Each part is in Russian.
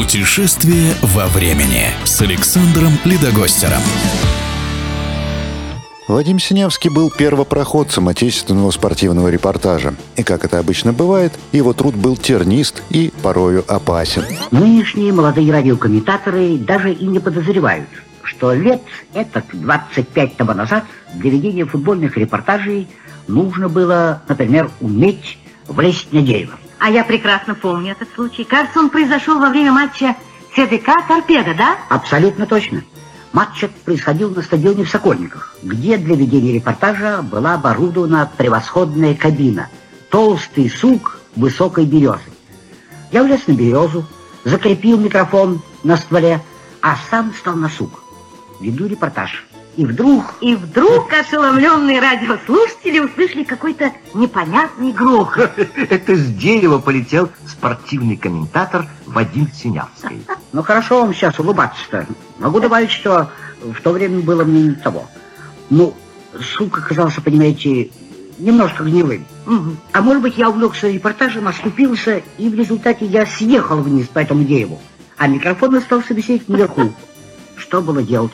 Путешествие во времени с Александром Ледогостером. Вадим Синявский был первопроходцем отечественного спортивного репортажа. И, как это обычно бывает, его труд был тернист и порою опасен. Нынешние молодые радиокомментаторы даже и не подозревают, что лет это 25 тому назад для ведения футбольных репортажей нужно было, например, уметь влезть на дерево. А я прекрасно помню этот случай. Кажется, он произошел во время матча ЦДК «Торпеда», да? Абсолютно точно. Матч происходил на стадионе в Сокольниках, где для ведения репортажа была оборудована превосходная кабина. Толстый сук высокой березы. Я влез на березу, закрепил микрофон на стволе, а сам стал на сук. Веду репортаж. И вдруг... И вдруг ошеломленные радиослушатели услышали какой-то непонятный грохот. Это с дерева полетел спортивный комментатор Вадим Синявский. Ну хорошо вам сейчас улыбаться-то. Могу добавить, что в то время было мне не того. Ну, сук оказался, понимаете, немножко гнилым. А может быть, я увлекся репортажем, оступился, и в результате я съехал вниз по этому дереву, а микрофон остался висеть наверху. Что было делать?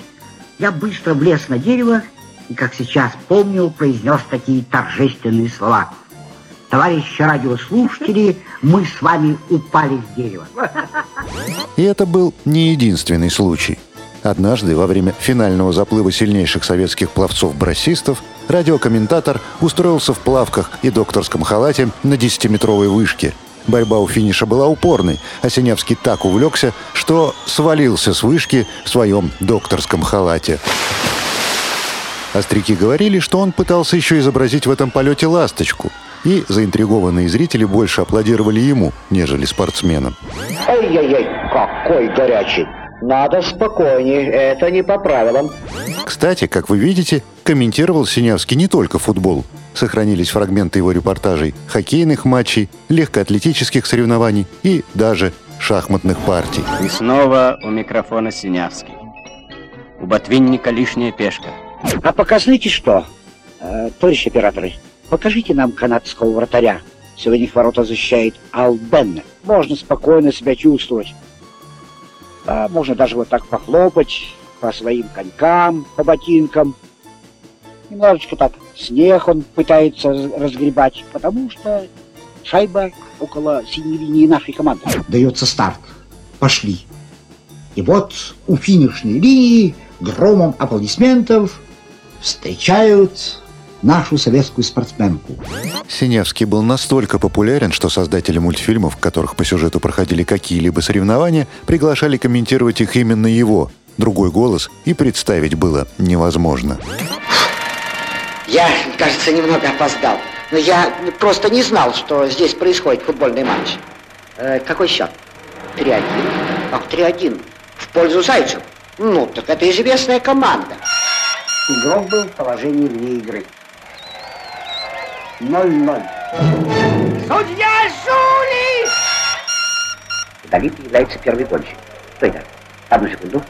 Я быстро влез на дерево и, как сейчас помню, произнес такие торжественные слова. Товарищи радиослушатели, мы с вами упали с дерева. И это был не единственный случай. Однажды, во время финального заплыва сильнейших советских пловцов-броссистов, радиокомментатор устроился в плавках и докторском халате на 10-метровой вышке. Борьба у финиша была упорной, а так увлекся, что свалился с вышки в своем докторском халате. Остряки говорили, что он пытался еще изобразить в этом полете ласточку. И заинтригованные зрители больше аплодировали ему, нежели спортсменам. Ой-ой-ой, какой горячий. Надо спокойнее, это не по правилам. Кстати, как вы видите, комментировал Синявский не только футбол. Сохранились фрагменты его репортажей хоккейных матчей, легкоатлетических соревнований и даже шахматных партий. И снова у микрофона Синявский. У ботвинника лишняя пешка. А пока знаете что, э, товарищи операторы, покажите нам канадского вратаря. Сегодня их ворота защищает Албенна. Можно спокойно себя чувствовать. А можно даже вот так похлопать по своим конькам, по ботинкам. Немножечко так снег он пытается раз- разгребать, потому что шайба около синей линии нашей команды. Дается старт. Пошли. И вот у финишной линии громом аплодисментов встречают нашу советскую спортсменку. Синявский был настолько популярен, что создатели мультфильмов, в которых по сюжету проходили какие-либо соревнования, приглашали комментировать их именно его. Другой голос и представить было невозможно. Я, кажется, немного опоздал. Но я просто не знал, что здесь происходит футбольный матч. Э, какой счет? 3-1. Ах, 3-1. В пользу Зайцев. Ну, так это известная команда. Игрок был в положении вне игры. 0-0. Судья Жули! Вдали появляется первый гольщик. Кто это? Одну секунду.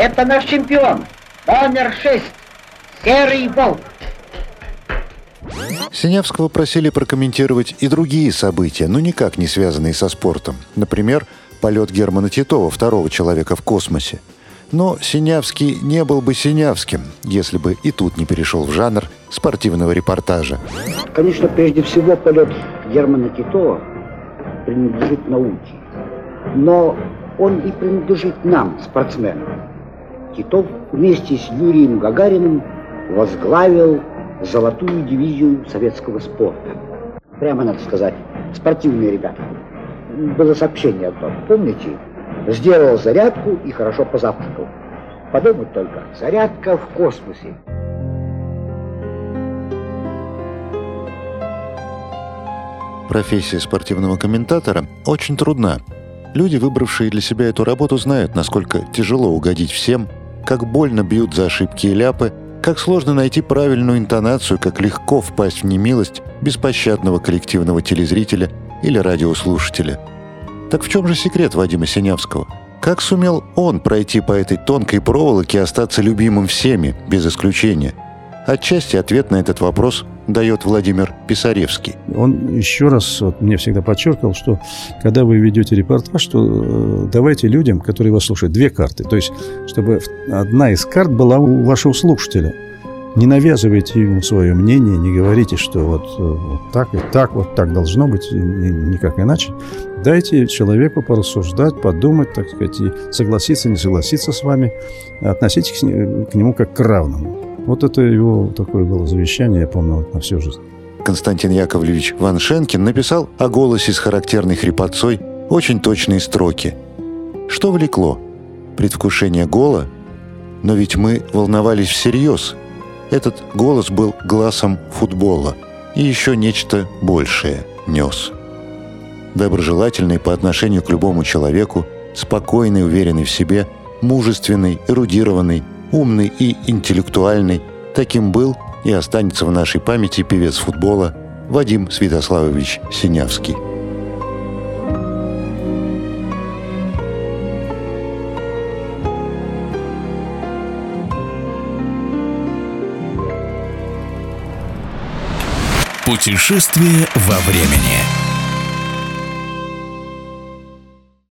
Это наш чемпион. Номер 6. Серый волк. Синявского просили прокомментировать и другие события, но никак не связанные со спортом. Например, полет Германа Титова, второго человека в космосе. Но Синявский не был бы Синявским, если бы и тут не перешел в жанр спортивного репортажа. Конечно, прежде всего полет Германа Титова принадлежит науке. Но он и принадлежит нам, спортсменам. Титов вместе с Юрием Гагариным возглавил золотую дивизию советского спорта. Прямо надо сказать, спортивные ребята. Было сообщение одно, помните? Сделал зарядку и хорошо позавтракал. Подумать только, зарядка в космосе. Профессия спортивного комментатора очень трудна. Люди, выбравшие для себя эту работу, знают, насколько тяжело угодить всем, как больно бьют за ошибки и ляпы, как сложно найти правильную интонацию, как легко впасть в немилость беспощадного коллективного телезрителя или радиослушателя. Так в чем же секрет Вадима Синявского? Как сумел он пройти по этой тонкой проволоке и остаться любимым всеми, без исключения? Отчасти ответ на этот вопрос дает Владимир Писаревский. Он еще раз вот, мне всегда подчеркивал, что когда вы ведете репортаж, то э, давайте людям, которые вас слушают, две карты. То есть, чтобы одна из карт была у вашего слушателя. Не навязывайте ему свое мнение, не говорите, что вот, э, вот так и так, вот так должно быть, и никак иначе. Дайте человеку порассуждать, подумать, так сказать, и согласиться, не согласиться с вами. Относитесь к нему как к равному. Вот это его такое было завещание, я помню, на всю жизнь. Константин Яковлевич Ван Шенкин написал о голосе с характерной хрипотцой очень точные строки. Что влекло? Предвкушение гола? Но ведь мы волновались всерьез. Этот голос был глазом футбола и еще нечто большее нес. Доброжелательный по отношению к любому человеку, спокойный, уверенный в себе, мужественный, эрудированный, умный и интеллектуальный, таким был и останется в нашей памяти певец футбола Вадим Святославович Синявский. Путешествие во времени.